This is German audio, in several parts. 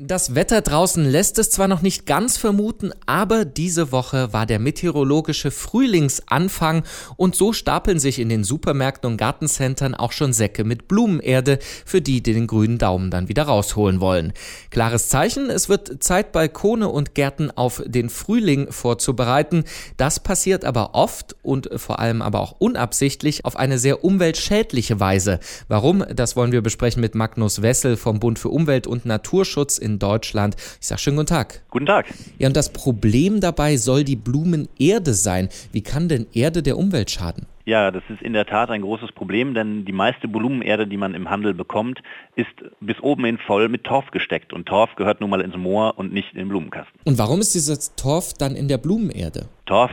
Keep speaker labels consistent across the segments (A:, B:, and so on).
A: Das Wetter draußen lässt es zwar noch nicht ganz vermuten, aber diese Woche war der meteorologische Frühlingsanfang und so stapeln sich in den Supermärkten und Gartencentern auch schon Säcke mit Blumenerde, für die, die den grünen Daumen dann wieder rausholen wollen. Klares Zeichen, es wird Zeit, Balkone und Gärten auf den Frühling vorzubereiten. Das passiert aber oft und vor allem aber auch unabsichtlich auf eine sehr umweltschädliche Weise. Warum? Das wollen wir besprechen mit Magnus Wessel vom Bund für Umwelt und Naturschutz in Deutschland. Ich sage schönen guten Tag.
B: Guten Tag.
A: Ja, und das Problem dabei soll die Blumenerde sein. Wie kann denn Erde der Umwelt schaden?
B: Ja, das ist in der Tat ein großes Problem, denn die meiste Blumenerde, die man im Handel bekommt, ist bis oben hin voll mit Torf gesteckt. Und Torf gehört nun mal ins Moor und nicht in den Blumenkasten.
A: Und warum ist dieses Torf dann in der Blumenerde?
B: Torf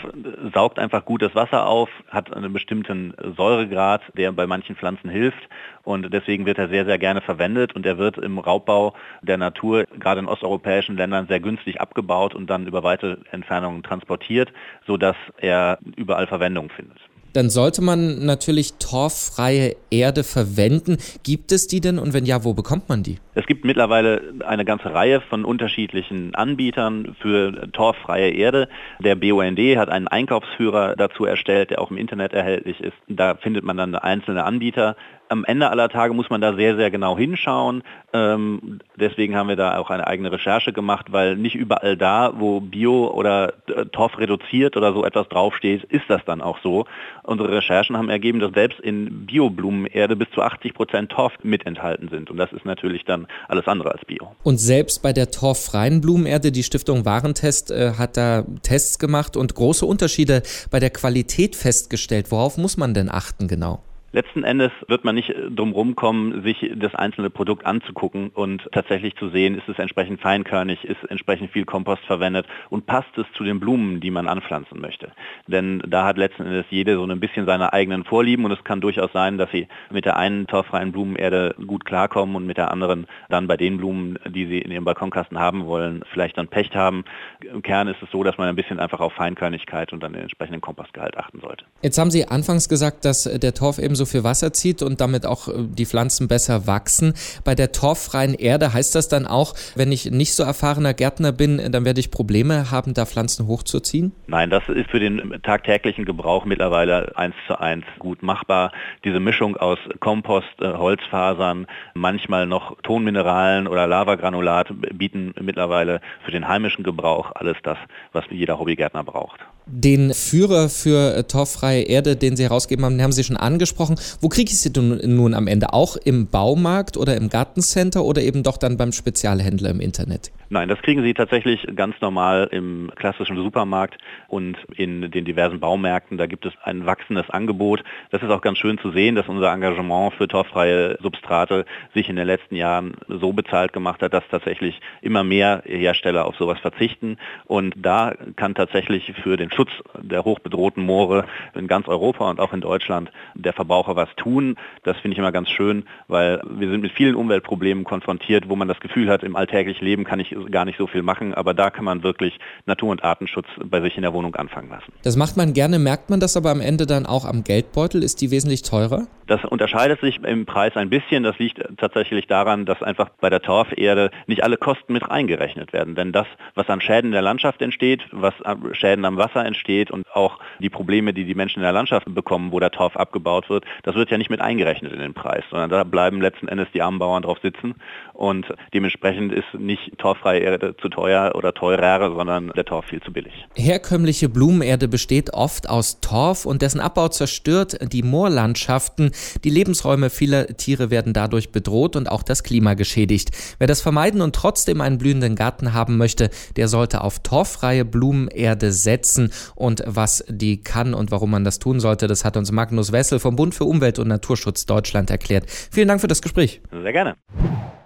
B: saugt einfach gut das Wasser auf, hat einen bestimmten Säuregrad, der bei manchen Pflanzen hilft. Und deswegen wird er sehr, sehr gerne verwendet und er wird im Raubbau der Natur, gerade in osteuropäischen Ländern, sehr günstig abgebaut und dann über weite Entfernungen transportiert, sodass er überall Verwendung findet
A: dann sollte man natürlich torffreie Erde verwenden. Gibt es die denn und wenn ja, wo bekommt man die?
B: Es gibt mittlerweile eine ganze Reihe von unterschiedlichen Anbietern für torffreie Erde. Der BUND hat einen Einkaufsführer dazu erstellt, der auch im Internet erhältlich ist. Da findet man dann einzelne Anbieter am Ende aller Tage muss man da sehr, sehr genau hinschauen. Ähm, deswegen haben wir da auch eine eigene Recherche gemacht, weil nicht überall da, wo Bio oder äh, Torf reduziert oder so etwas draufsteht, ist das dann auch so. Unsere Recherchen haben ergeben, dass selbst in Bioblumenerde bis zu 80 Prozent Torf mit enthalten sind. Und das ist natürlich dann alles andere als Bio.
A: Und selbst bei der torffreien Blumenerde, die Stiftung Warentest äh, hat da Tests gemacht und große Unterschiede bei der Qualität festgestellt. Worauf muss man denn achten genau?
B: Letzten Endes wird man nicht äh, drum rumkommen, sich das einzelne Produkt anzugucken und tatsächlich zu sehen, ist es entsprechend feinkörnig, ist entsprechend viel Kompost verwendet und passt es zu den Blumen, die man anpflanzen möchte. Denn da hat letzten Endes jede so ein bisschen seine eigenen Vorlieben und es kann durchaus sein, dass sie mit der einen torffreien Blumenerde gut klarkommen und mit der anderen dann bei den Blumen, die sie in ihrem Balkonkasten haben wollen, vielleicht dann Pech haben. Im Kern ist es so, dass man ein bisschen einfach auf Feinkörnigkeit und dann den entsprechenden Kompostgehalt achten sollte.
A: Jetzt haben Sie anfangs gesagt, dass der Torf ebenso viel Wasser zieht und damit auch äh, die Pflanzen besser wachsen. Bei der torffreien Erde heißt das dann auch, wenn ich nicht so erfahrener Gärtner bin, dann werde ich Probleme haben, da Pflanzen hochzuziehen?
B: Nein, das ist für den tagtäglichen Gebrauch mittlerweile eins zu eins gut machbar. Diese Mischung aus Kompost, äh, Holzfasern, manchmal noch Tonmineralen oder Lavagranulat bieten mittlerweile für den heimischen Gebrauch alles das, was jeder Hobbygärtner braucht.
A: Den Führer für äh, torffreie Erde, den Sie herausgeben haben, den haben Sie schon angesprochen. Wo kriege ich sie nun am Ende? Auch im Baumarkt oder im Gartencenter oder eben doch dann beim Spezialhändler im Internet?
B: Nein, das kriegen Sie tatsächlich ganz normal im klassischen Supermarkt und in den diversen Baumärkten. Da gibt es ein wachsendes Angebot. Das ist auch ganz schön zu sehen, dass unser Engagement für torffreie Substrate sich in den letzten Jahren so bezahlt gemacht hat, dass tatsächlich immer mehr Hersteller auf sowas verzichten. Und da kann tatsächlich für den Schutz der hochbedrohten Moore in ganz Europa und auch in Deutschland der Verbraucher was tun. Das finde ich immer ganz schön, weil wir sind mit vielen Umweltproblemen konfrontiert, wo man das Gefühl hat, im alltäglichen Leben kann ich gar nicht so viel machen, aber da kann man wirklich Natur- und Artenschutz bei sich in der Wohnung anfangen lassen.
A: Das macht man gerne, merkt man das aber am Ende dann auch am Geldbeutel? Ist die wesentlich teurer?
B: Das unterscheidet sich im Preis ein bisschen. Das liegt tatsächlich daran, dass einfach bei der Torferde nicht alle Kosten mit reingerechnet werden. Denn das, was an Schäden in der Landschaft entsteht, was an Schäden am Wasser entsteht und auch die Probleme, die die Menschen in der Landschaft bekommen, wo der Torf abgebaut das wird ja nicht mit eingerechnet in den Preis, sondern da bleiben letzten Endes die armen Bauern drauf sitzen. Und dementsprechend ist nicht torffreie Erde zu teuer oder teurer, sondern der Torf viel zu billig.
A: Herkömmliche Blumenerde besteht oft aus Torf und dessen Abbau zerstört die Moorlandschaften. Die Lebensräume vieler Tiere werden dadurch bedroht und auch das Klima geschädigt. Wer das vermeiden und trotzdem einen blühenden Garten haben möchte, der sollte auf torffreie Blumenerde setzen. Und was die kann und warum man das tun sollte, das hat uns Magnus Wessel vom Bund für Umwelt und Naturschutz Deutschland erklärt. Vielen Dank für das Gespräch.
B: Sehr gerne.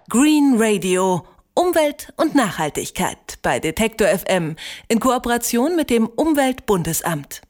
C: Green Radio Umwelt und Nachhaltigkeit bei Detektor FM in Kooperation mit dem Umweltbundesamt.